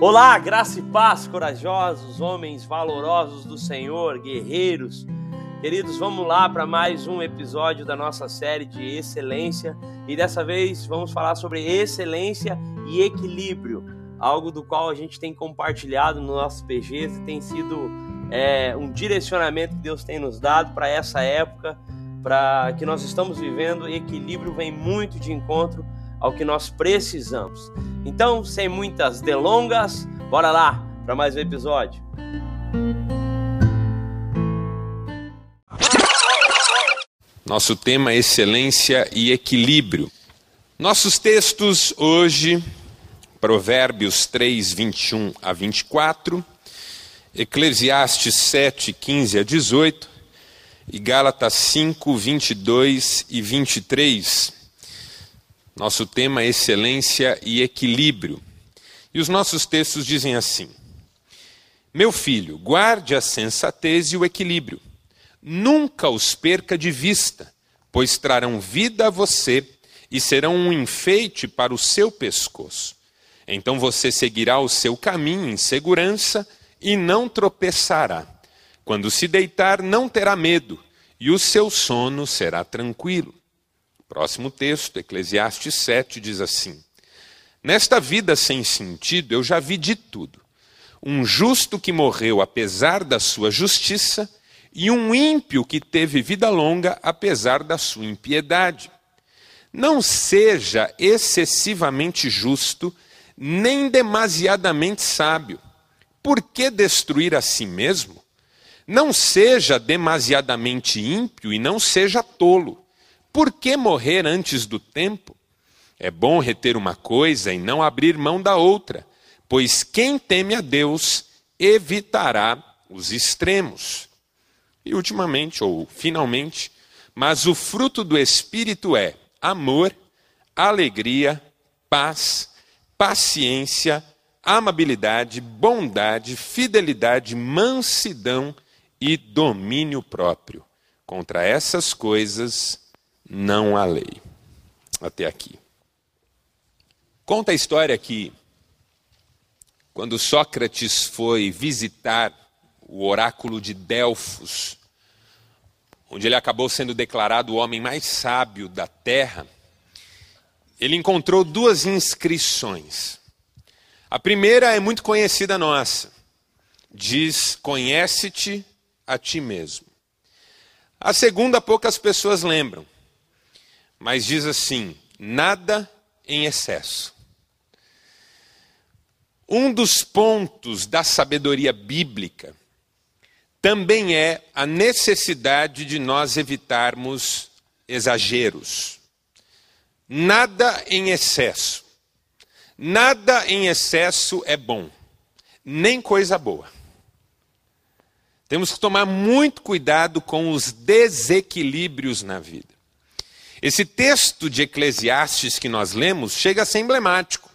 Olá, graça e paz, corajosos, homens valorosos do Senhor, guerreiros. Queridos, vamos lá para mais um episódio da nossa série de excelência e dessa vez vamos falar sobre excelência e equilíbrio, algo do qual a gente tem compartilhado no nosso PGs e tem sido é, um direcionamento que Deus tem nos dado para essa época, para que nós estamos vivendo. Equilíbrio vem muito de encontro ao que nós precisamos. Então, sem muitas delongas, bora lá para mais um episódio. Nosso tema é excelência e equilíbrio. Nossos textos hoje, Provérbios 3, 21 a 24, Eclesiastes 7, 15 a 18 e Gálatas 5, 22 e 23. Nosso tema é excelência e equilíbrio. E os nossos textos dizem assim: Meu filho, guarde a sensatez e o equilíbrio. Nunca os perca de vista, pois trarão vida a você e serão um enfeite para o seu pescoço. Então você seguirá o seu caminho em segurança e não tropeçará. Quando se deitar, não terá medo, e o seu sono será tranquilo. Próximo texto, Eclesiastes 7, diz assim: Nesta vida sem sentido eu já vi de tudo. Um justo que morreu apesar da sua justiça, e um ímpio que teve vida longa apesar da sua impiedade. Não seja excessivamente justo, nem demasiadamente sábio. Por que destruir a si mesmo? Não seja demasiadamente ímpio e não seja tolo. Por que morrer antes do tempo? É bom reter uma coisa e não abrir mão da outra, pois quem teme a Deus evitará os extremos. E ultimamente, ou finalmente, mas o fruto do Espírito é amor, alegria, paz, paciência, amabilidade, bondade, fidelidade, mansidão e domínio próprio. Contra essas coisas não há lei. Até aqui. Conta a história que, quando Sócrates foi visitar o oráculo de Delfos, onde ele acabou sendo declarado o homem mais sábio da terra, ele encontrou duas inscrições. A primeira é muito conhecida nossa. Diz: Conhece-te a ti mesmo. A segunda, poucas pessoas lembram mas diz assim: nada em excesso. Um dos pontos da sabedoria bíblica também é a necessidade de nós evitarmos exageros. Nada em excesso. Nada em excesso é bom, nem coisa boa. Temos que tomar muito cuidado com os desequilíbrios na vida. Esse texto de Eclesiastes que nós lemos chega a ser emblemático.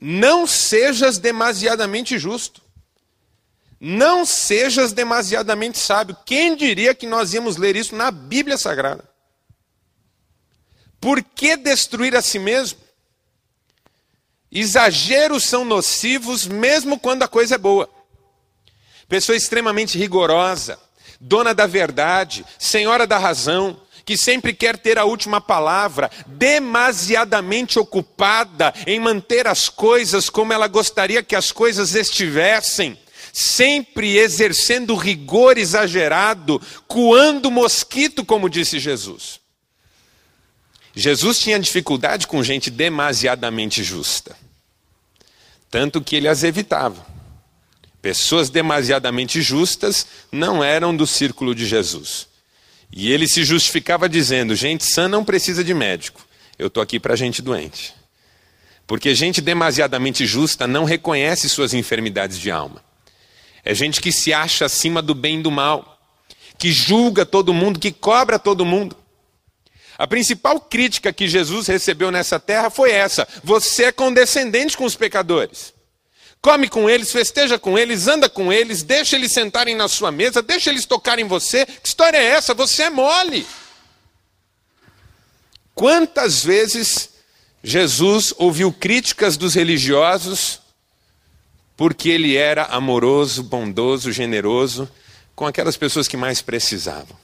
Não sejas demasiadamente justo. Não sejas demasiadamente sábio. Quem diria que nós íamos ler isso na Bíblia Sagrada? Por que destruir a si mesmo? Exageros são nocivos mesmo quando a coisa é boa. Pessoa extremamente rigorosa, dona da verdade, senhora da razão, que sempre quer ter a última palavra, demasiadamente ocupada em manter as coisas como ela gostaria que as coisas estivessem, sempre exercendo rigor exagerado, coando mosquito, como disse Jesus. Jesus tinha dificuldade com gente demasiadamente justa, tanto que ele as evitava. Pessoas demasiadamente justas não eram do círculo de Jesus. E ele se justificava dizendo: gente sã não precisa de médico, eu estou aqui para gente doente. Porque gente demasiadamente justa não reconhece suas enfermidades de alma. É gente que se acha acima do bem e do mal, que julga todo mundo, que cobra todo mundo. A principal crítica que Jesus recebeu nessa terra foi essa: você é condescendente com os pecadores. Come com eles, festeja com eles, anda com eles, deixa eles sentarem na sua mesa, deixa eles tocarem você. Que história é essa? Você é mole. Quantas vezes Jesus ouviu críticas dos religiosos porque ele era amoroso, bondoso, generoso com aquelas pessoas que mais precisavam.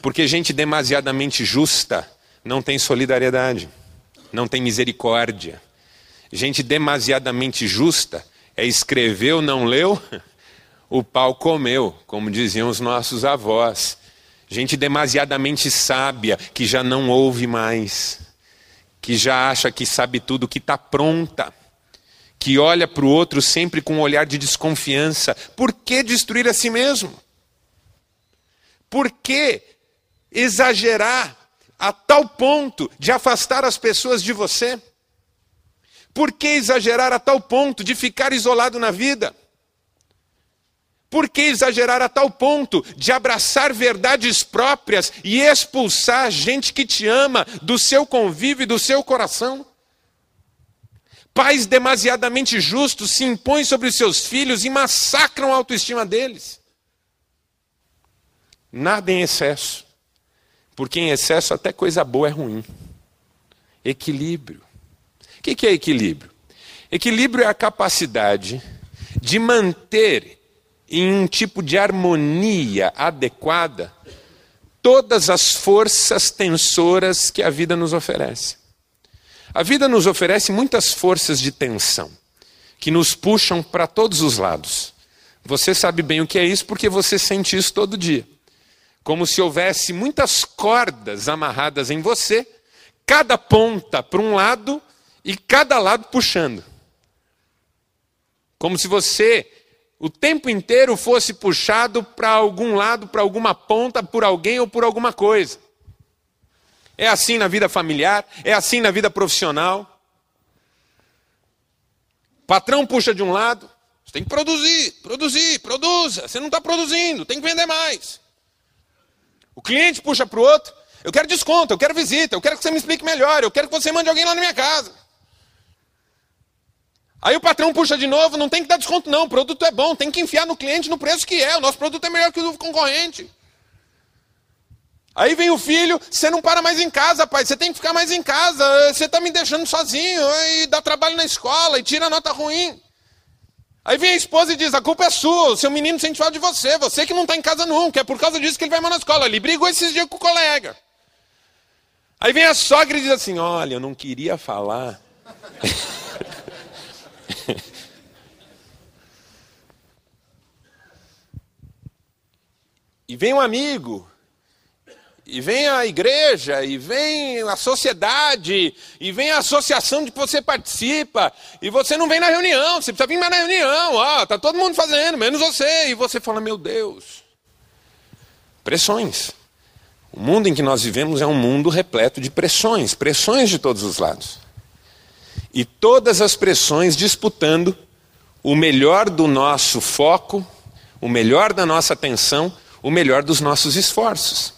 Porque gente demasiadamente justa não tem solidariedade, não tem misericórdia. Gente demasiadamente justa é escreveu, não leu, o pau comeu, como diziam os nossos avós. Gente demasiadamente sábia que já não ouve mais, que já acha que sabe tudo, que está pronta, que olha para o outro sempre com um olhar de desconfiança. Por que destruir a si mesmo? Por que exagerar a tal ponto de afastar as pessoas de você? Por que exagerar a tal ponto de ficar isolado na vida? Por que exagerar a tal ponto de abraçar verdades próprias e expulsar gente que te ama do seu convívio e do seu coração? Pais demasiadamente justos se impõem sobre os seus filhos e massacram a autoestima deles. Nada em excesso, porque em excesso até coisa boa é ruim. Equilíbrio. O que é equilíbrio? Equilíbrio é a capacidade de manter em um tipo de harmonia adequada todas as forças tensoras que a vida nos oferece. A vida nos oferece muitas forças de tensão que nos puxam para todos os lados. Você sabe bem o que é isso porque você sente isso todo dia. Como se houvesse muitas cordas amarradas em você, cada ponta para um lado e cada lado puxando. Como se você o tempo inteiro fosse puxado para algum lado, para alguma ponta, por alguém ou por alguma coisa. É assim na vida familiar, é assim na vida profissional. Patrão puxa de um lado, você tem que produzir, produzir, produza. Você não está produzindo, tem que vender mais. O cliente puxa para o outro, eu quero desconto, eu quero visita, eu quero que você me explique melhor, eu quero que você mande alguém lá na minha casa. Aí o patrão puxa de novo, não tem que dar desconto não, o produto é bom, tem que enfiar no cliente no preço que é, o nosso produto é melhor que o do concorrente. Aí vem o filho, você não para mais em casa, pai, você tem que ficar mais em casa, você está me deixando sozinho, e dá trabalho na escola, e tira nota ruim. Aí vem a esposa e diz, a culpa é sua, seu menino sente falta de você, você que não está em casa nunca, é por causa disso que ele vai mal na escola. Ele brigou esses dias com o colega. Aí vem a sogra e diz assim, olha, eu não queria falar... e vem um amigo, e vem a igreja, e vem a sociedade, e vem a associação de que você participa, e você não vem na reunião, você precisa vir mais na reunião, ó, tá todo mundo fazendo, menos você, e você fala, meu Deus. Pressões. O mundo em que nós vivemos é um mundo repleto de pressões, pressões de todos os lados. E todas as pressões disputando o melhor do nosso foco, o melhor da nossa atenção, o melhor dos nossos esforços.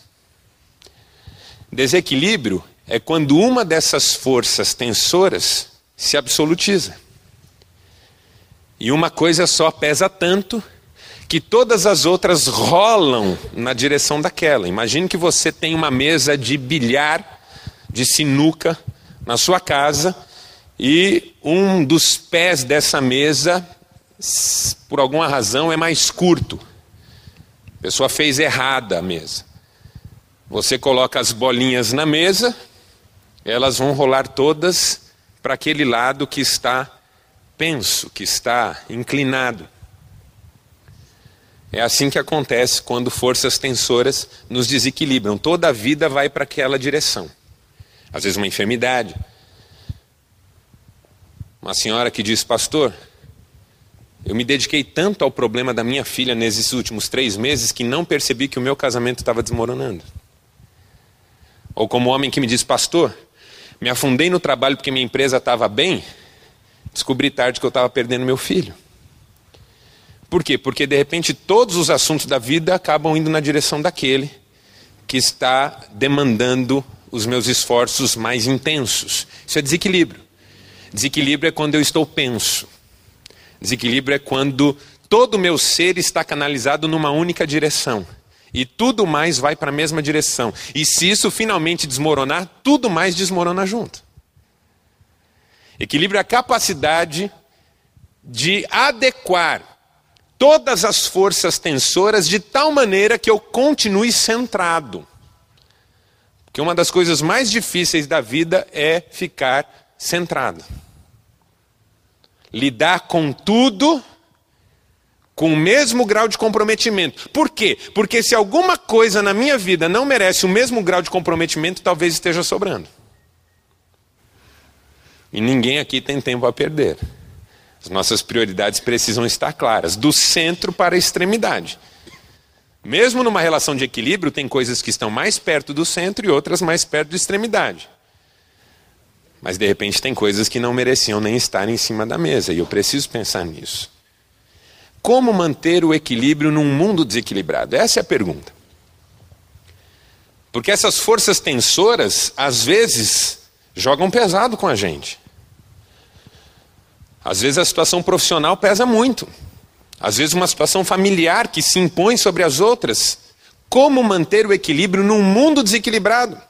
Desequilíbrio é quando uma dessas forças tensoras se absolutiza. E uma coisa só pesa tanto que todas as outras rolam na direção daquela. Imagine que você tem uma mesa de bilhar, de sinuca, na sua casa, e um dos pés dessa mesa, por alguma razão, é mais curto. Pessoa fez errada a mesa. Você coloca as bolinhas na mesa, elas vão rolar todas para aquele lado que está penso, que está inclinado. É assim que acontece quando forças tensoras nos desequilibram. Toda a vida vai para aquela direção. Às vezes, uma enfermidade. Uma senhora que diz, pastor, eu me dediquei tanto ao problema da minha filha nesses últimos três meses que não percebi que o meu casamento estava desmoronando. Ou como homem que me diz, pastor, me afundei no trabalho porque minha empresa estava bem, descobri tarde que eu estava perdendo meu filho. Por quê? Porque de repente todos os assuntos da vida acabam indo na direção daquele que está demandando os meus esforços mais intensos. Isso é desequilíbrio. Desequilíbrio é quando eu estou penso. Desequilíbrio é quando todo o meu ser está canalizado numa única direção. E tudo mais vai para a mesma direção. E se isso finalmente desmoronar, tudo mais desmorona junto. Equilíbrio é a capacidade de adequar todas as forças tensoras de tal maneira que eu continue centrado. Porque uma das coisas mais difíceis da vida é ficar centrado. Lidar com tudo com o mesmo grau de comprometimento. Por quê? Porque se alguma coisa na minha vida não merece o mesmo grau de comprometimento, talvez esteja sobrando. E ninguém aqui tem tempo a perder. As nossas prioridades precisam estar claras, do centro para a extremidade. Mesmo numa relação de equilíbrio, tem coisas que estão mais perto do centro e outras mais perto da extremidade. Mas de repente tem coisas que não mereciam nem estar em cima da mesa, e eu preciso pensar nisso. Como manter o equilíbrio num mundo desequilibrado? Essa é a pergunta. Porque essas forças tensoras, às vezes, jogam pesado com a gente. Às vezes a situação profissional pesa muito. Às vezes uma situação familiar que se impõe sobre as outras. Como manter o equilíbrio num mundo desequilibrado?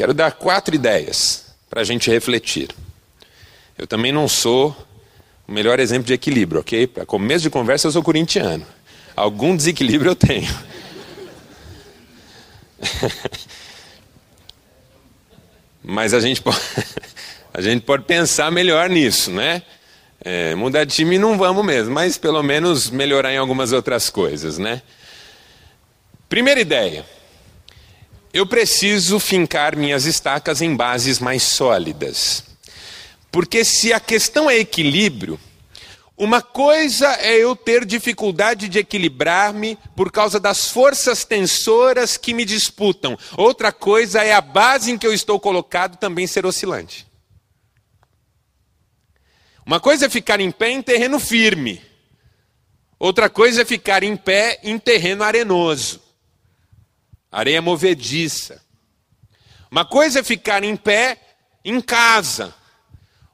Quero dar quatro ideias para a gente refletir. Eu também não sou o melhor exemplo de equilíbrio, ok? Para começo de conversa, eu sou corintiano. Algum desequilíbrio eu tenho. Mas a gente pode, a gente pode pensar melhor nisso, né? É, mudar de time não vamos mesmo, mas pelo menos melhorar em algumas outras coisas, né? Primeira ideia. Eu preciso fincar minhas estacas em bases mais sólidas. Porque se a questão é equilíbrio, uma coisa é eu ter dificuldade de equilibrar-me por causa das forças tensoras que me disputam. Outra coisa é a base em que eu estou colocado também ser oscilante. Uma coisa é ficar em pé em terreno firme. Outra coisa é ficar em pé em terreno arenoso. Areia movediça. Uma coisa é ficar em pé em casa.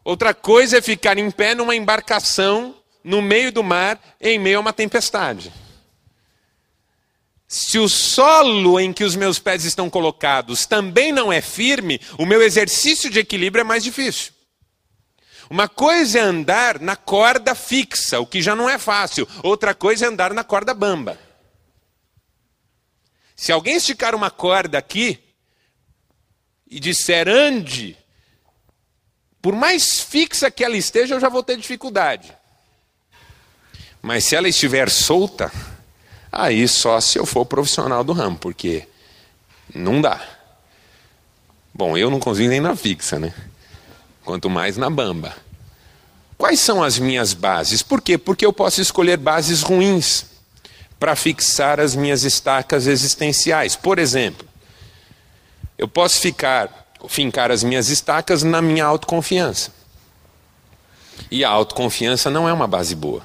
Outra coisa é ficar em pé numa embarcação no meio do mar, em meio a uma tempestade. Se o solo em que os meus pés estão colocados também não é firme, o meu exercício de equilíbrio é mais difícil. Uma coisa é andar na corda fixa, o que já não é fácil. Outra coisa é andar na corda bamba. Se alguém esticar uma corda aqui e disser ande, por mais fixa que ela esteja, eu já vou ter dificuldade. Mas se ela estiver solta, aí só se eu for profissional do ramo, porque não dá. Bom, eu não consigo nem na fixa, né? Quanto mais na bamba. Quais são as minhas bases? Por quê? Porque eu posso escolher bases ruins para fixar as minhas estacas existenciais. Por exemplo, eu posso ficar fincar as minhas estacas na minha autoconfiança. E a autoconfiança não é uma base boa.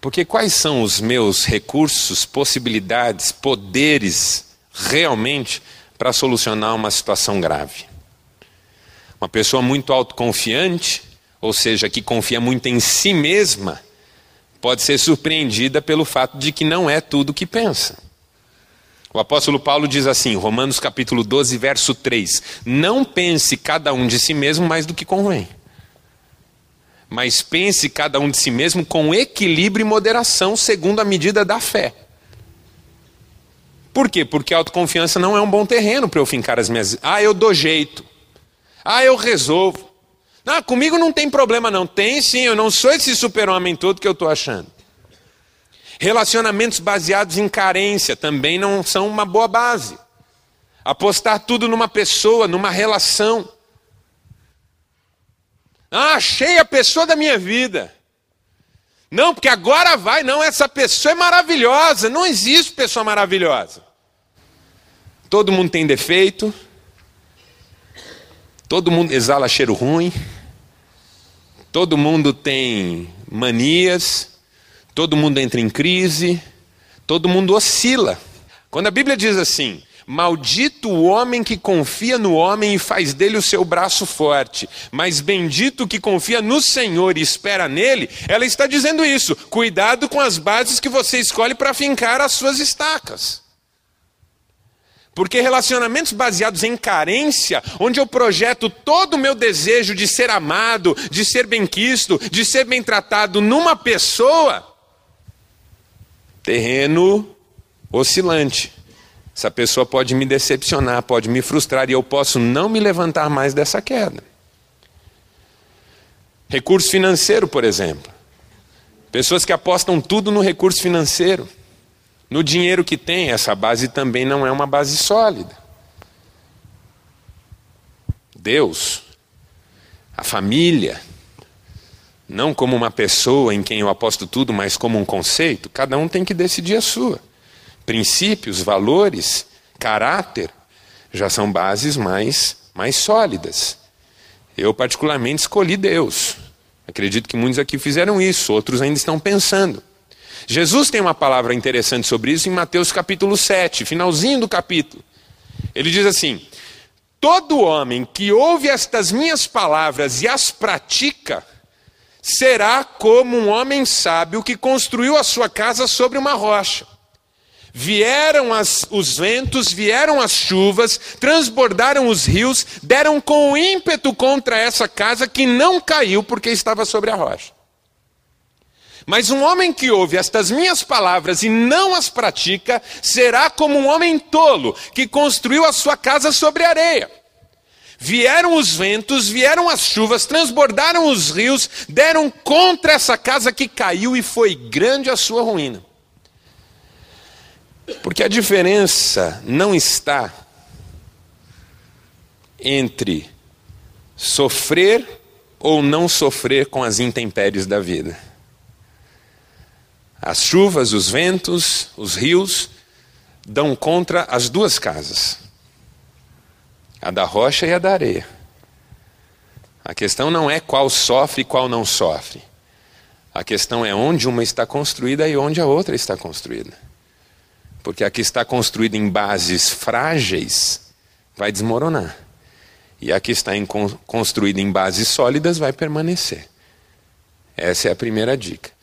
Porque quais são os meus recursos, possibilidades, poderes realmente para solucionar uma situação grave? Uma pessoa muito autoconfiante, ou seja, que confia muito em si mesma, pode ser surpreendida pelo fato de que não é tudo o que pensa. O apóstolo Paulo diz assim, Romanos capítulo 12, verso 3: Não pense cada um de si mesmo mais do que convém, mas pense cada um de si mesmo com equilíbrio e moderação, segundo a medida da fé. Por quê? Porque a autoconfiança não é um bom terreno para eu fincar as minhas. Ah, eu dou jeito. Ah, eu resolvo. Ah, comigo não tem problema, não. Tem sim, eu não sou esse super-homem todo que eu estou achando. Relacionamentos baseados em carência também não são uma boa base. Apostar tudo numa pessoa, numa relação. Ah, achei a pessoa da minha vida. Não, porque agora vai, não, essa pessoa é maravilhosa. Não existe pessoa maravilhosa. Todo mundo tem defeito. Todo mundo exala cheiro ruim. Todo mundo tem manias. Todo mundo entra em crise, todo mundo oscila. Quando a Bíblia diz assim: Maldito o homem que confia no homem e faz dele o seu braço forte, mas bendito o que confia no Senhor e espera nele, ela está dizendo isso. Cuidado com as bases que você escolhe para fincar as suas estacas. Porque relacionamentos baseados em carência, onde eu projeto todo o meu desejo de ser amado, de ser bem-quisto, de ser bem tratado numa pessoa, terreno oscilante. Essa pessoa pode me decepcionar, pode me frustrar e eu posso não me levantar mais dessa queda. Recurso financeiro, por exemplo. Pessoas que apostam tudo no recurso financeiro. No dinheiro que tem, essa base também não é uma base sólida. Deus, a família, não como uma pessoa em quem eu aposto tudo, mas como um conceito, cada um tem que decidir a sua. Princípios, valores, caráter, já são bases mais, mais sólidas. Eu, particularmente, escolhi Deus. Acredito que muitos aqui fizeram isso, outros ainda estão pensando. Jesus tem uma palavra interessante sobre isso em Mateus capítulo 7, finalzinho do capítulo. Ele diz assim: Todo homem que ouve estas minhas palavras e as pratica, será como um homem sábio que construiu a sua casa sobre uma rocha. Vieram as, os ventos, vieram as chuvas, transbordaram os rios, deram com ímpeto contra essa casa que não caiu porque estava sobre a rocha. Mas um homem que ouve estas minhas palavras e não as pratica, será como um homem tolo que construiu a sua casa sobre areia. Vieram os ventos, vieram as chuvas, transbordaram os rios, deram contra essa casa que caiu e foi grande a sua ruína. Porque a diferença não está entre sofrer ou não sofrer com as intempéries da vida. As chuvas, os ventos, os rios dão contra as duas casas, a da rocha e a da areia. A questão não é qual sofre e qual não sofre. A questão é onde uma está construída e onde a outra está construída. Porque a que está construída em bases frágeis vai desmoronar. E a que está construída em bases sólidas vai permanecer. Essa é a primeira dica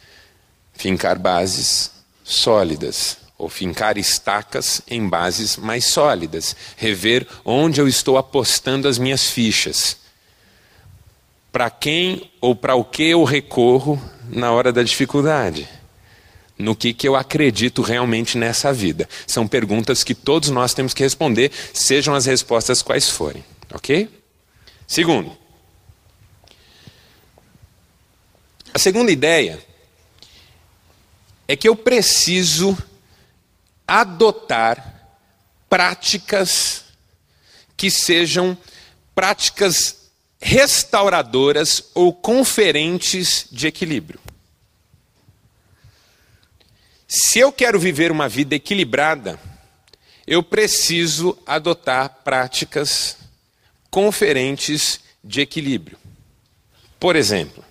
fincar bases sólidas, ou fincar estacas em bases mais sólidas, rever onde eu estou apostando as minhas fichas. Para quem ou para o que eu recorro na hora da dificuldade? No que, que eu acredito realmente nessa vida? São perguntas que todos nós temos que responder, sejam as respostas quais forem. Ok? Segundo, a segunda ideia é que eu preciso adotar práticas que sejam práticas restauradoras ou conferentes de equilíbrio. Se eu quero viver uma vida equilibrada, eu preciso adotar práticas conferentes de equilíbrio. Por exemplo,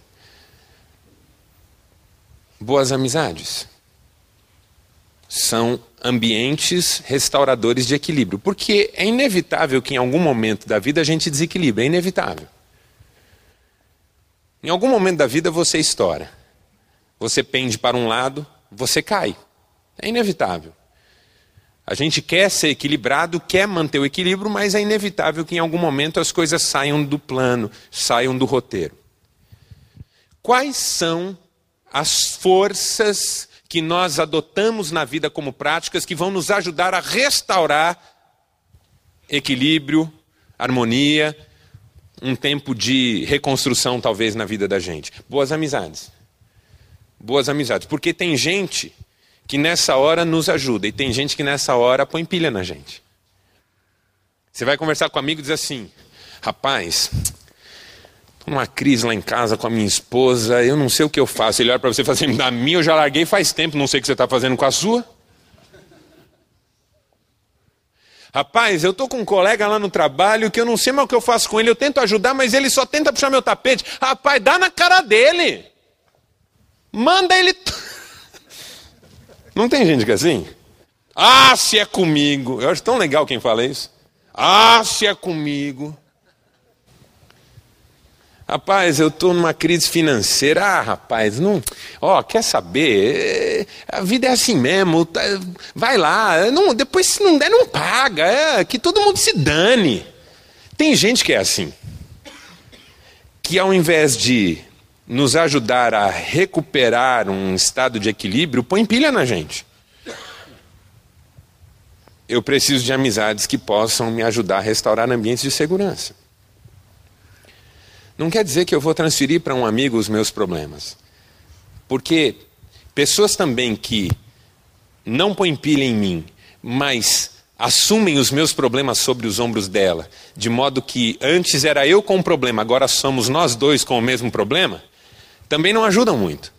boas amizades. São ambientes restauradores de equilíbrio. Porque é inevitável que em algum momento da vida a gente desequilibre, é inevitável. Em algum momento da vida você estoura. Você pende para um lado, você cai. É inevitável. A gente quer ser equilibrado, quer manter o equilíbrio, mas é inevitável que em algum momento as coisas saiam do plano, saiam do roteiro. Quais são as forças que nós adotamos na vida como práticas que vão nos ajudar a restaurar equilíbrio, harmonia, um tempo de reconstrução talvez na vida da gente. Boas amizades. Boas amizades, porque tem gente que nessa hora nos ajuda e tem gente que nessa hora põe pilha na gente. Você vai conversar com um amigo e diz assim: "Rapaz, uma crise lá em casa com a minha esposa, eu não sei o que eu faço. Ele olha para você e fala assim: da minha eu já larguei faz tempo, não sei o que você está fazendo com a sua. Rapaz, eu estou com um colega lá no trabalho que eu não sei mais o que eu faço com ele, eu tento ajudar, mas ele só tenta puxar meu tapete. Rapaz, dá na cara dele. Manda ele. Não tem gente que é assim? Ah, se é comigo. Eu acho tão legal quem fala isso. Ah, se é comigo. Rapaz, eu estou numa crise financeira. Ah, rapaz, não. Ó, quer saber? A vida é assim mesmo. Tá, vai lá. Não, depois, se não der, não paga. É, que todo mundo se dane. Tem gente que é assim. Que ao invés de nos ajudar a recuperar um estado de equilíbrio, põe pilha na gente. Eu preciso de amizades que possam me ajudar a restaurar ambientes de segurança. Não quer dizer que eu vou transferir para um amigo os meus problemas. Porque pessoas também que não põem pilha em mim, mas assumem os meus problemas sobre os ombros dela, de modo que antes era eu com o problema, agora somos nós dois com o mesmo problema, também não ajudam muito.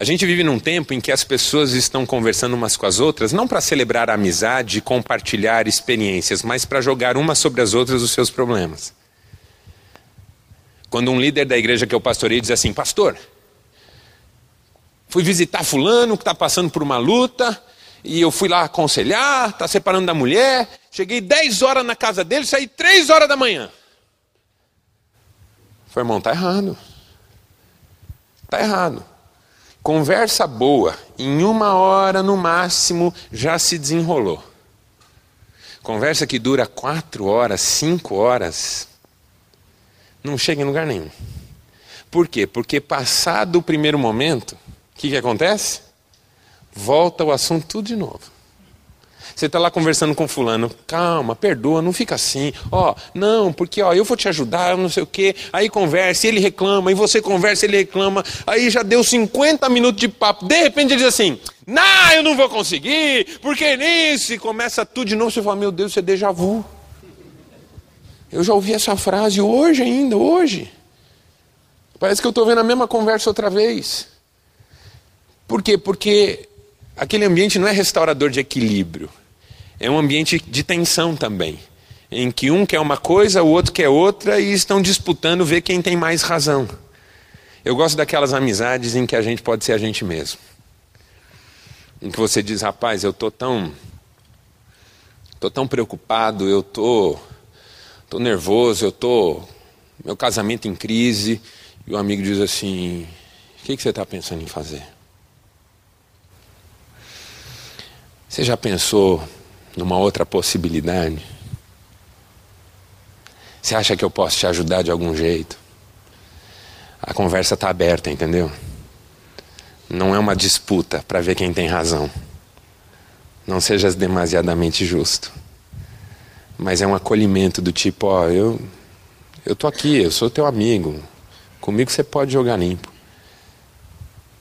A gente vive num tempo em que as pessoas estão conversando umas com as outras, não para celebrar a amizade e compartilhar experiências, mas para jogar umas sobre as outras os seus problemas. Quando um líder da igreja que eu pastorei diz assim: Pastor, fui visitar Fulano que está passando por uma luta, e eu fui lá aconselhar, está separando da mulher. Cheguei 10 horas na casa dele, saí 3 horas da manhã. Foi, irmão, está errado. Está errado. Conversa boa, em uma hora no máximo, já se desenrolou. Conversa que dura quatro horas, cinco horas, não chega em lugar nenhum. Por quê? Porque passado o primeiro momento, o que, que acontece? Volta o assunto tudo de novo. Você está lá conversando com fulano, calma, perdoa, não fica assim. Ó, não, porque ó, eu vou te ajudar, não sei o quê. Aí conversa, ele reclama, e você conversa, ele reclama. Aí já deu 50 minutos de papo. De repente ele diz assim: Não, eu não vou conseguir, porque nisso. E começa tudo de novo. Você fala: Meu Deus, isso é déjà vu. Eu já ouvi essa frase hoje ainda, hoje. Parece que eu estou vendo a mesma conversa outra vez. Por quê? Porque aquele ambiente não é restaurador de equilíbrio é um ambiente de tensão também, em que um quer uma coisa, o outro quer outra e estão disputando ver quem tem mais razão. Eu gosto daquelas amizades em que a gente pode ser a gente mesmo. Em que você diz, rapaz, eu tô tão tô tão preocupado, eu tô tô nervoso, eu tô meu casamento em crise, e o amigo diz assim: "O que, que você está pensando em fazer?" Você já pensou numa outra possibilidade? Você acha que eu posso te ajudar de algum jeito? A conversa está aberta, entendeu? Não é uma disputa para ver quem tem razão. Não sejas demasiadamente justo. Mas é um acolhimento do tipo, ó, eu eu tô aqui, eu sou teu amigo. Comigo você pode jogar limpo.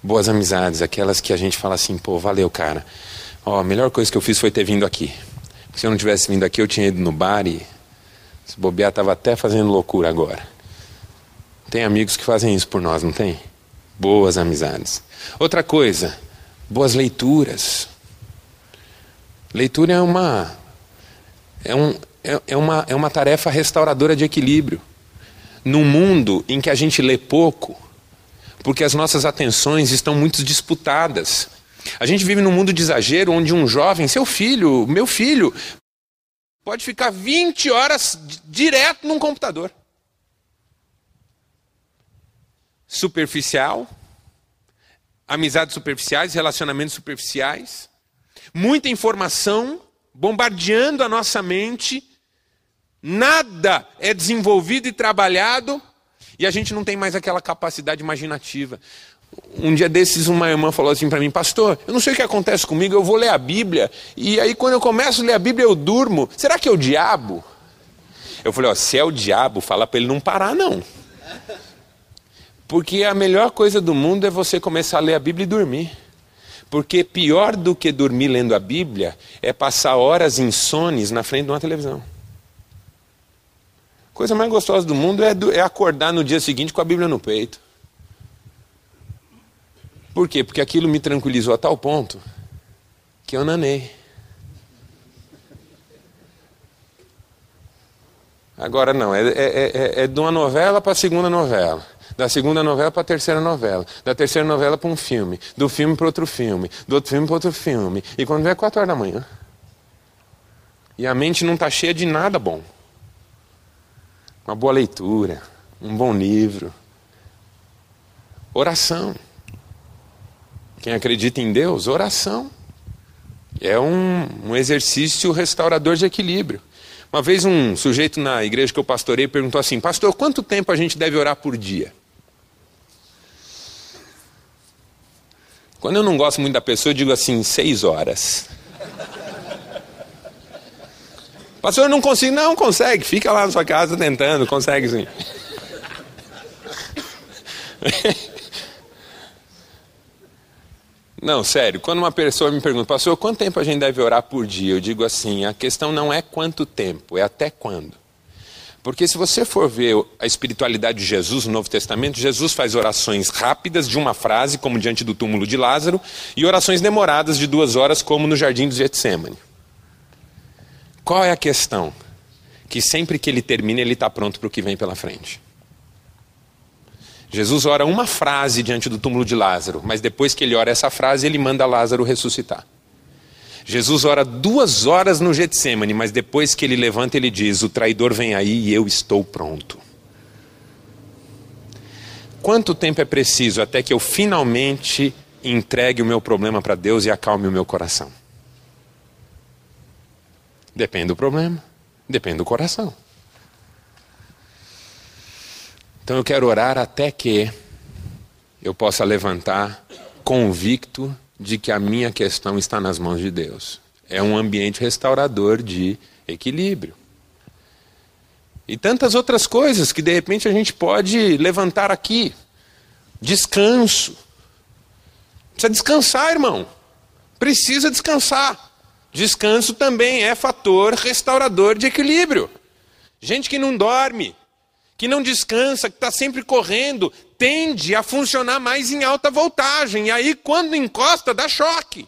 Boas amizades, aquelas que a gente fala assim, pô, valeu, cara. Ó, a melhor coisa que eu fiz foi ter vindo aqui. Se eu não tivesse vindo aqui, eu tinha ido no bar e se bobear estava até fazendo loucura agora. Tem amigos que fazem isso por nós, não tem? Boas amizades. Outra coisa, boas leituras. Leitura é uma é, um, é, é, uma, é uma tarefa restauradora de equilíbrio. Num mundo em que a gente lê pouco, porque as nossas atenções estão muito disputadas. A gente vive num mundo de exagero onde um jovem, seu filho, meu filho, pode ficar 20 horas direto num computador. Superficial, amizades superficiais, relacionamentos superficiais, muita informação bombardeando a nossa mente, nada é desenvolvido e trabalhado e a gente não tem mais aquela capacidade imaginativa. Um dia desses, uma irmã falou assim para mim, pastor, eu não sei o que acontece comigo, eu vou ler a Bíblia, e aí quando eu começo a ler a Bíblia eu durmo. Será que é o diabo? Eu falei, ó, se é o diabo, fala para ele não parar, não. Porque a melhor coisa do mundo é você começar a ler a Bíblia e dormir. Porque pior do que dormir lendo a Bíblia é passar horas insones na frente de uma televisão. A coisa mais gostosa do mundo é, é acordar no dia seguinte com a Bíblia no peito. Por quê? Porque aquilo me tranquilizou a tal ponto que eu nanei. Agora não, é, é, é, é de uma novela para a segunda novela. Da segunda novela para a terceira novela. Da terceira novela para um filme. Do filme para outro filme. Do outro filme para outro filme. E quando vem é quatro horas da manhã. E a mente não está cheia de nada bom. uma boa leitura, um bom livro. Oração. Quem acredita em Deus, oração. É um, um exercício restaurador de equilíbrio. Uma vez um sujeito na igreja que eu pastorei perguntou assim: Pastor, quanto tempo a gente deve orar por dia? Quando eu não gosto muito da pessoa, eu digo assim: seis horas. Pastor, eu não consigo. Não, consegue. Fica lá na sua casa tentando, consegue sim. Não, sério, quando uma pessoa me pergunta, pastor, quanto tempo a gente deve orar por dia? Eu digo assim: a questão não é quanto tempo, é até quando. Porque se você for ver a espiritualidade de Jesus no Novo Testamento, Jesus faz orações rápidas de uma frase, como diante do túmulo de Lázaro, e orações demoradas de duas horas, como no jardim do Getsemane. Qual é a questão? Que sempre que ele termina, ele está pronto para o que vem pela frente. Jesus ora uma frase diante do túmulo de Lázaro, mas depois que ele ora essa frase, ele manda Lázaro ressuscitar. Jesus ora duas horas no Getsemane, mas depois que ele levanta, ele diz: O traidor vem aí e eu estou pronto. Quanto tempo é preciso até que eu finalmente entregue o meu problema para Deus e acalme o meu coração? Depende do problema, depende do coração. Então eu quero orar até que eu possa levantar convicto de que a minha questão está nas mãos de Deus. É um ambiente restaurador de equilíbrio. E tantas outras coisas que de repente a gente pode levantar aqui. Descanso. Precisa descansar, irmão. Precisa descansar. Descanso também é fator restaurador de equilíbrio. Gente que não dorme, que não descansa, que está sempre correndo, tende a funcionar mais em alta voltagem. E aí, quando encosta, dá choque.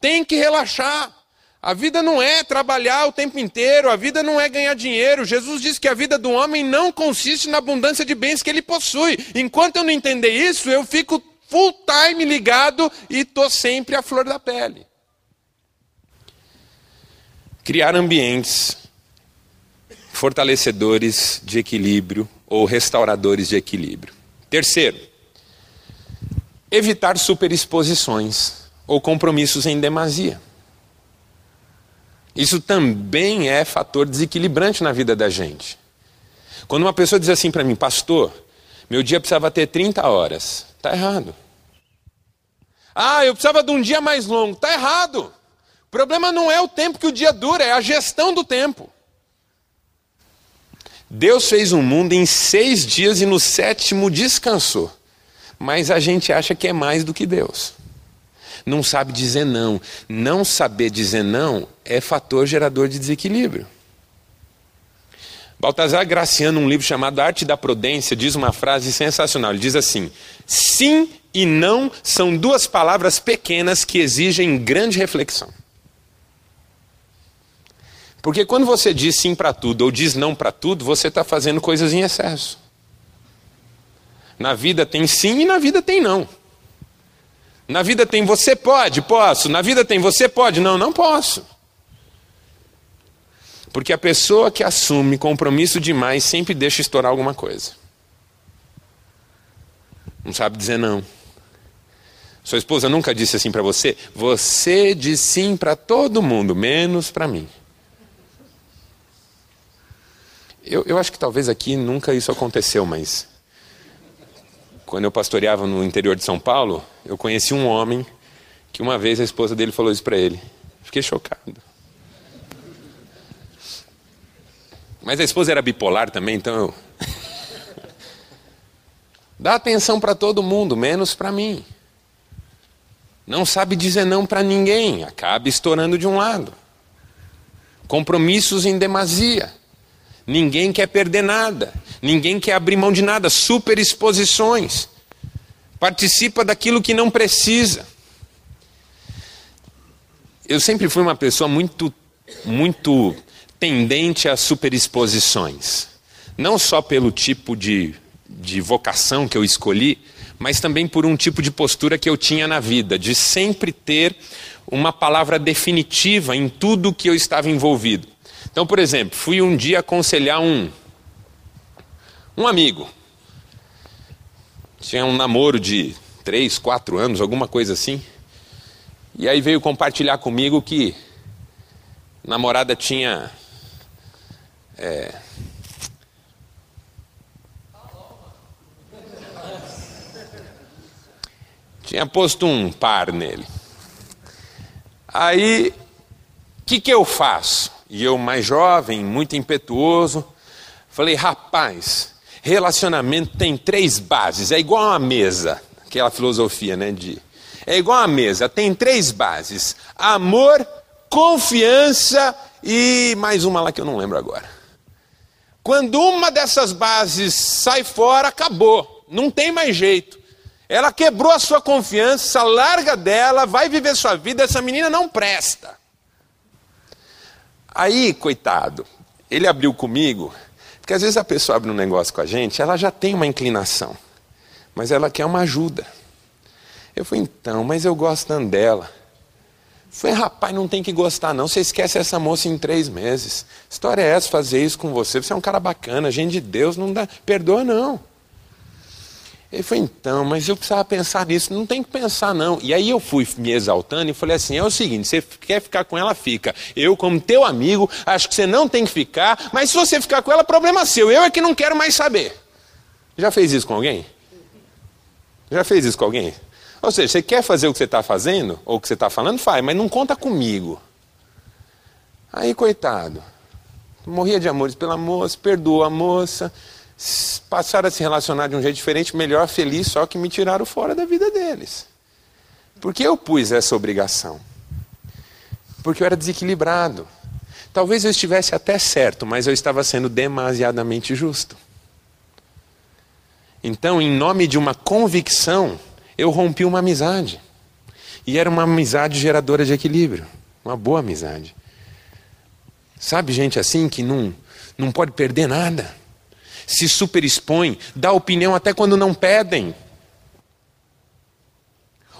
Tem que relaxar. A vida não é trabalhar o tempo inteiro, a vida não é ganhar dinheiro. Jesus disse que a vida do homem não consiste na abundância de bens que ele possui. Enquanto eu não entender isso, eu fico full time ligado e estou sempre à flor da pele. Criar ambientes fortalecedores de equilíbrio ou restauradores de equilíbrio. Terceiro, evitar superexposições ou compromissos em demasia. Isso também é fator desequilibrante na vida da gente. Quando uma pessoa diz assim para mim, pastor, meu dia precisava ter 30 horas, está errado. Ah, eu precisava de um dia mais longo, está errado. O problema não é o tempo que o dia dura, é a gestão do tempo. Deus fez um mundo em seis dias e no sétimo descansou. Mas a gente acha que é mais do que Deus. Não sabe dizer não. Não saber dizer não é fator gerador de desequilíbrio. Baltazar Graciano, num livro chamado Arte da Prudência, diz uma frase sensacional. Ele diz assim: sim e não são duas palavras pequenas que exigem grande reflexão. Porque quando você diz sim para tudo ou diz não para tudo, você está fazendo coisas em excesso. Na vida tem sim e na vida tem não. Na vida tem você pode, posso. Na vida tem você pode, não, não posso. Porque a pessoa que assume compromisso demais sempre deixa estourar alguma coisa. Não sabe dizer não. Sua esposa nunca disse assim para você: você diz sim para todo mundo, menos para mim. Eu, eu acho que talvez aqui nunca isso aconteceu, mas quando eu pastoreava no interior de São Paulo, eu conheci um homem que uma vez a esposa dele falou isso para ele. Fiquei chocado. Mas a esposa era bipolar também, então eu. Dá atenção para todo mundo, menos para mim. Não sabe dizer não para ninguém, acaba estourando de um lado. Compromissos em demasia. Ninguém quer perder nada. Ninguém quer abrir mão de nada. Superexposições. Participa daquilo que não precisa. Eu sempre fui uma pessoa muito, muito tendente a superexposições. Não só pelo tipo de, de vocação que eu escolhi, mas também por um tipo de postura que eu tinha na vida, de sempre ter uma palavra definitiva em tudo que eu estava envolvido. Então, por exemplo, fui um dia aconselhar um, um amigo. Tinha um namoro de três, quatro anos, alguma coisa assim. E aí veio compartilhar comigo que namorada tinha. É, tinha posto um par nele. Aí, o que, que eu faço? E eu, mais jovem, muito impetuoso, falei: rapaz, relacionamento tem três bases, é igual uma mesa, aquela filosofia, né? De, é igual uma mesa, tem três bases: amor, confiança e mais uma lá que eu não lembro agora. Quando uma dessas bases sai fora, acabou, não tem mais jeito. Ela quebrou a sua confiança, larga dela, vai viver sua vida, essa menina não presta. Aí, coitado, ele abriu comigo, porque às vezes a pessoa abre um negócio com a gente, ela já tem uma inclinação, mas ela quer uma ajuda. Eu falei, então, mas eu gosto tanto dela. Falei, rapaz, não tem que gostar não, você esquece essa moça em três meses. História é essa, fazer isso com você, você é um cara bacana, gente de Deus, não dá, perdoa não. Ele falou, então, mas eu precisava pensar nisso. Não tem que pensar, não. E aí eu fui me exaltando e falei assim: é o seguinte, você quer ficar com ela, fica. Eu, como teu amigo, acho que você não tem que ficar, mas se você ficar com ela, problema seu. Eu é que não quero mais saber. Já fez isso com alguém? Já fez isso com alguém? Ou seja, você quer fazer o que você está fazendo, ou o que você está falando, faz, mas não conta comigo. Aí, coitado, morria de amores pela moça, perdoou a moça passaram a se relacionar de um jeito diferente, melhor, feliz, só que me tiraram fora da vida deles. Por que eu pus essa obrigação? Porque eu era desequilibrado. Talvez eu estivesse até certo, mas eu estava sendo demasiadamente justo. Então, em nome de uma convicção, eu rompi uma amizade. E era uma amizade geradora de equilíbrio. Uma boa amizade. Sabe, gente assim que não, não pode perder nada se superexpõe, dá opinião até quando não pedem.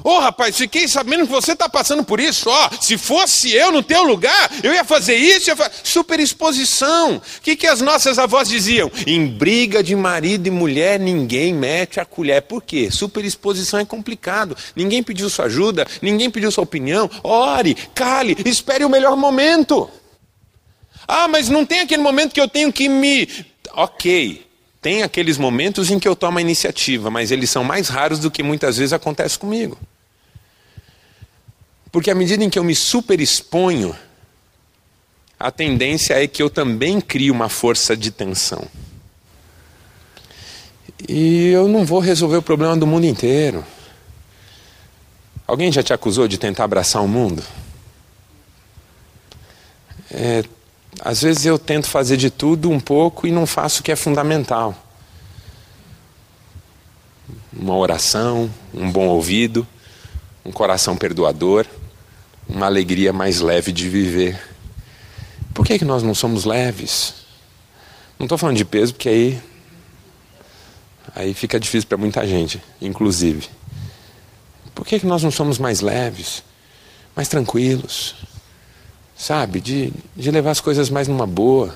Ô oh, rapaz, fiquei sabendo que você está passando por isso. Ó, oh, se fosse eu no teu lugar, eu ia fazer isso. Ia fa... Superexposição. O que, que as nossas avós diziam? Em briga de marido e mulher, ninguém mete a colher. Por quê? Superexposição é complicado. Ninguém pediu sua ajuda, ninguém pediu sua opinião. Ore, cale, espere o melhor momento. Ah, mas não tem aquele momento que eu tenho que me ok, tem aqueles momentos em que eu tomo a iniciativa, mas eles são mais raros do que muitas vezes acontece comigo. Porque à medida em que eu me superexponho, a tendência é que eu também crio uma força de tensão. E eu não vou resolver o problema do mundo inteiro. Alguém já te acusou de tentar abraçar o mundo? É, às vezes eu tento fazer de tudo um pouco e não faço o que é fundamental. Uma oração, um bom ouvido, um coração perdoador, uma alegria mais leve de viver. Por que, é que nós não somos leves? Não estou falando de peso, porque aí, aí fica difícil para muita gente, inclusive. Por que, é que nós não somos mais leves, mais tranquilos? Sabe? De, de levar as coisas mais numa boa.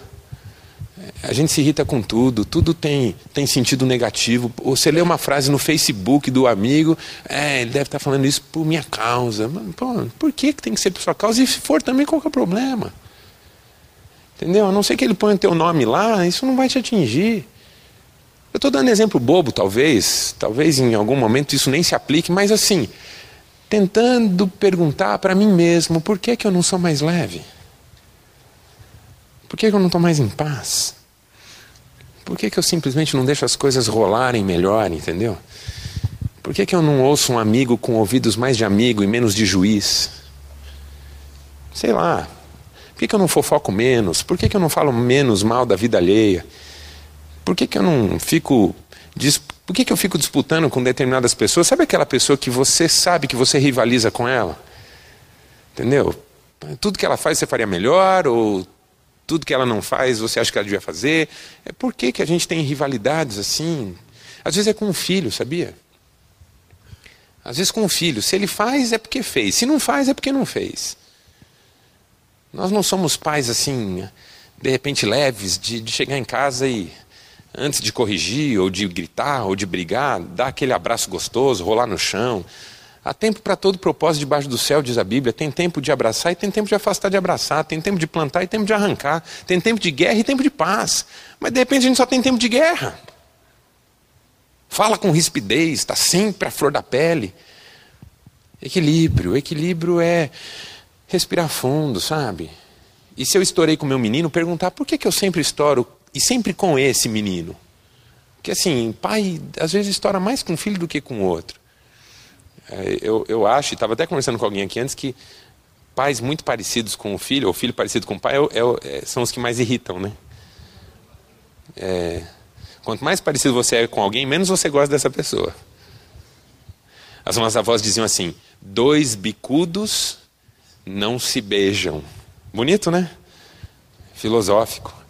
A gente se irrita com tudo, tudo tem, tem sentido negativo. Você lê uma frase no Facebook do amigo, é, ele deve estar falando isso por minha causa. Pô, por que, que tem que ser por sua causa? E se for também, qual é o problema? Entendeu? A não ser que ele ponha teu nome lá, isso não vai te atingir. Eu estou dando exemplo bobo, talvez, talvez em algum momento isso nem se aplique, mas assim, tentando perguntar para mim mesmo: por que, que eu não sou mais leve? Por que, que eu não estou mais em paz? Por que, que eu simplesmente não deixo as coisas rolarem melhor, entendeu? Por que, que eu não ouço um amigo com ouvidos mais de amigo e menos de juiz? Sei lá. Por que, que eu não fofoco menos? Por que, que eu não falo menos mal da vida alheia? Por que, que eu não fico por que, que eu fico disputando com determinadas pessoas? Sabe aquela pessoa que você sabe que você rivaliza com ela? Entendeu? Tudo que ela faz você faria melhor, ou tudo que ela não faz você acha que ela devia fazer. É por que, que a gente tem rivalidades assim? Às vezes é com um filho, sabia? Às vezes com um filho. Se ele faz, é porque fez. Se não faz, é porque não fez. Nós não somos pais assim de repente leves, de, de chegar em casa e, antes de corrigir, ou de gritar, ou de brigar, dar aquele abraço gostoso, rolar no chão. Há tempo para todo propósito debaixo do céu, diz a Bíblia. Tem tempo de abraçar e tem tempo de afastar de abraçar. Tem tempo de plantar e tempo de arrancar. Tem tempo de guerra e tempo de paz. Mas de repente a gente só tem tempo de guerra. Fala com rispidez, está sempre à flor da pele. Equilíbrio. Equilíbrio é respirar fundo, sabe? E se eu estourei com meu menino, perguntar por que, que eu sempre estouro e sempre com esse menino? Porque assim, pai às vezes estoura mais com um filho do que com o outro. É, eu, eu acho, e estava até conversando com alguém aqui antes, que pais muito parecidos com o filho, ou filho parecido com o pai, é, é, é, são os que mais irritam, né? É, quanto mais parecido você é com alguém, menos você gosta dessa pessoa. As nossas avós diziam assim: dois bicudos não se beijam. Bonito, né? Filosófico.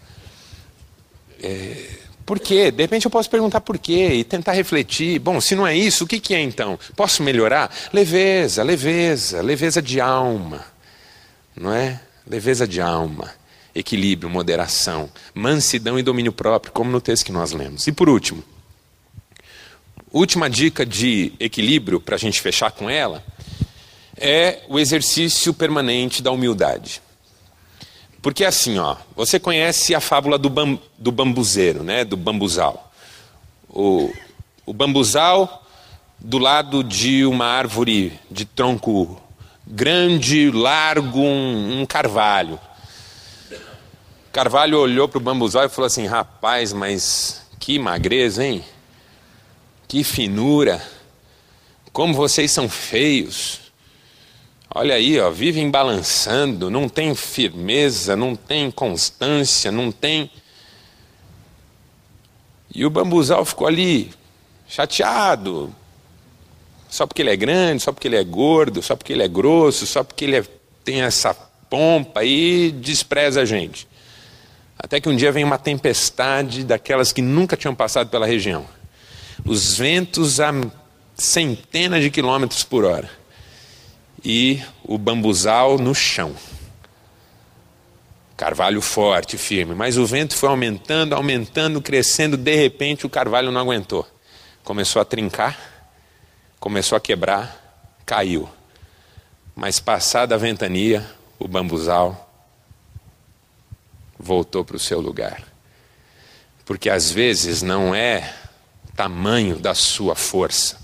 É, por quê? De repente eu posso perguntar por quê e tentar refletir. Bom, se não é isso, o que, que é então? Posso melhorar? Leveza, leveza, leveza de alma. Não é? Leveza de alma, equilíbrio, moderação, mansidão e domínio próprio, como no texto que nós lemos. E por último, última dica de equilíbrio, para a gente fechar com ela, é o exercício permanente da humildade. Porque assim, ó, você conhece a fábula do, bam, do bambuzeiro, né, do bambuzal. O, o bambuzal do lado de uma árvore de tronco grande, largo, um, um carvalho. Carvalho olhou para o bambuzal e falou assim: rapaz, mas que magreza, hein? Que finura. Como vocês são feios. Olha aí, ó, vivem balançando, não tem firmeza, não tem constância, não tem. E o bambuzal ficou ali, chateado, só porque ele é grande, só porque ele é gordo, só porque ele é grosso, só porque ele é, tem essa pompa e despreza a gente. Até que um dia vem uma tempestade daquelas que nunca tinham passado pela região. Os ventos a centenas de quilômetros por hora e o bambuzal no chão. Carvalho forte, firme, mas o vento foi aumentando, aumentando, crescendo, de repente o carvalho não aguentou. Começou a trincar, começou a quebrar, caiu. Mas passada a ventania, o bambuzal voltou para o seu lugar. Porque às vezes não é tamanho da sua força,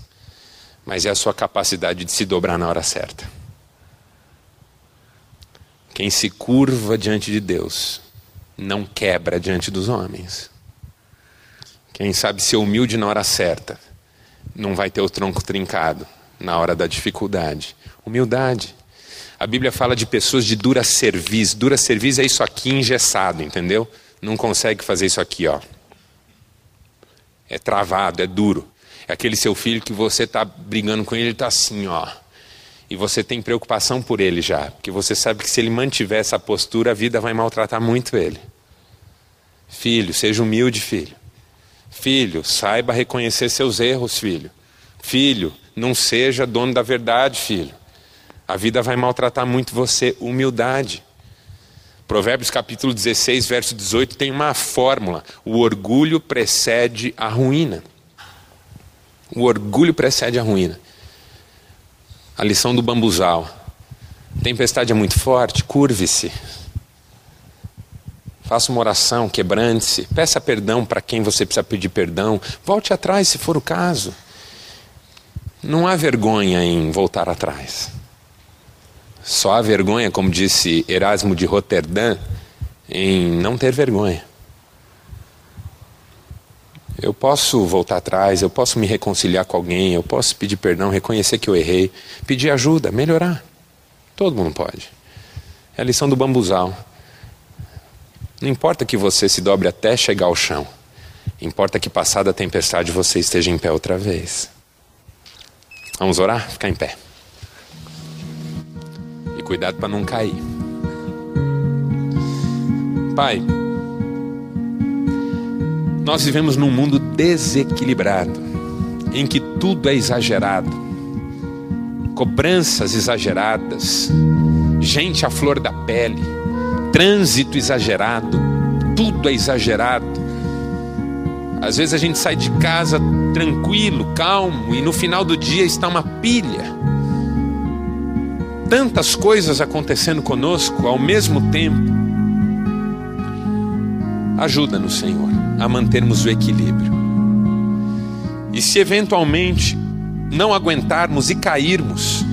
mas é a sua capacidade de se dobrar na hora certa. Quem se curva diante de Deus não quebra diante dos homens. Quem sabe ser humilde na hora certa não vai ter o tronco trincado na hora da dificuldade. Humildade. A Bíblia fala de pessoas de dura cerviz. Dura cerviz é isso aqui engessado, entendeu? Não consegue fazer isso aqui, ó. É travado, é duro. Aquele seu filho que você está brigando com ele, ele está assim, ó. E você tem preocupação por ele já, porque você sabe que se ele mantiver essa postura, a vida vai maltratar muito ele. Filho, seja humilde, filho. Filho, saiba reconhecer seus erros, filho. Filho, não seja dono da verdade, filho. A vida vai maltratar muito você. Humildade. Provérbios capítulo 16, verso 18 tem uma fórmula: o orgulho precede a ruína. O orgulho precede a ruína. A lição do bambuzal. Tempestade é muito forte, curve-se. Faça uma oração, quebrante-se. Peça perdão para quem você precisa pedir perdão. Volte atrás se for o caso. Não há vergonha em voltar atrás. Só há vergonha, como disse Erasmo de Roterdã, em não ter vergonha. Eu posso voltar atrás, eu posso me reconciliar com alguém, eu posso pedir perdão, reconhecer que eu errei, pedir ajuda, melhorar. Todo mundo pode. É a lição do bambuzal. Não importa que você se dobre até chegar ao chão. Importa que passada a tempestade você esteja em pé outra vez. Vamos orar? Ficar em pé. E cuidado para não cair. Pai, nós vivemos num mundo desequilibrado, em que tudo é exagerado, cobranças exageradas, gente à flor da pele, trânsito exagerado, tudo é exagerado. Às vezes a gente sai de casa tranquilo, calmo, e no final do dia está uma pilha. Tantas coisas acontecendo conosco ao mesmo tempo. Ajuda-nos, Senhor, a mantermos o equilíbrio. E se eventualmente não aguentarmos e cairmos,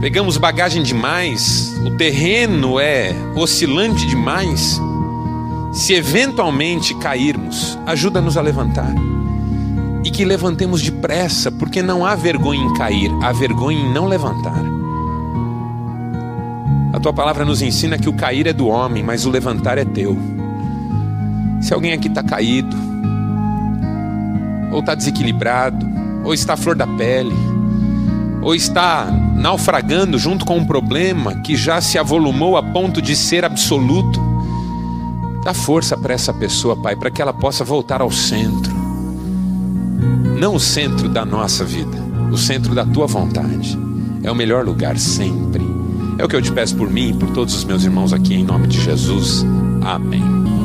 pegamos bagagem demais, o terreno é oscilante demais. Se eventualmente cairmos, ajuda-nos a levantar. E que levantemos depressa, porque não há vergonha em cair, há vergonha em não levantar. A tua palavra nos ensina que o cair é do homem, mas o levantar é teu. Se alguém aqui está caído, ou está desequilibrado, ou está à flor da pele, ou está naufragando junto com um problema que já se avolumou a ponto de ser absoluto. Dá força para essa pessoa, Pai, para que ela possa voltar ao centro. Não o centro da nossa vida, o centro da tua vontade. É o melhor lugar sempre. É o que eu te peço por mim e por todos os meus irmãos aqui, em nome de Jesus. Amém.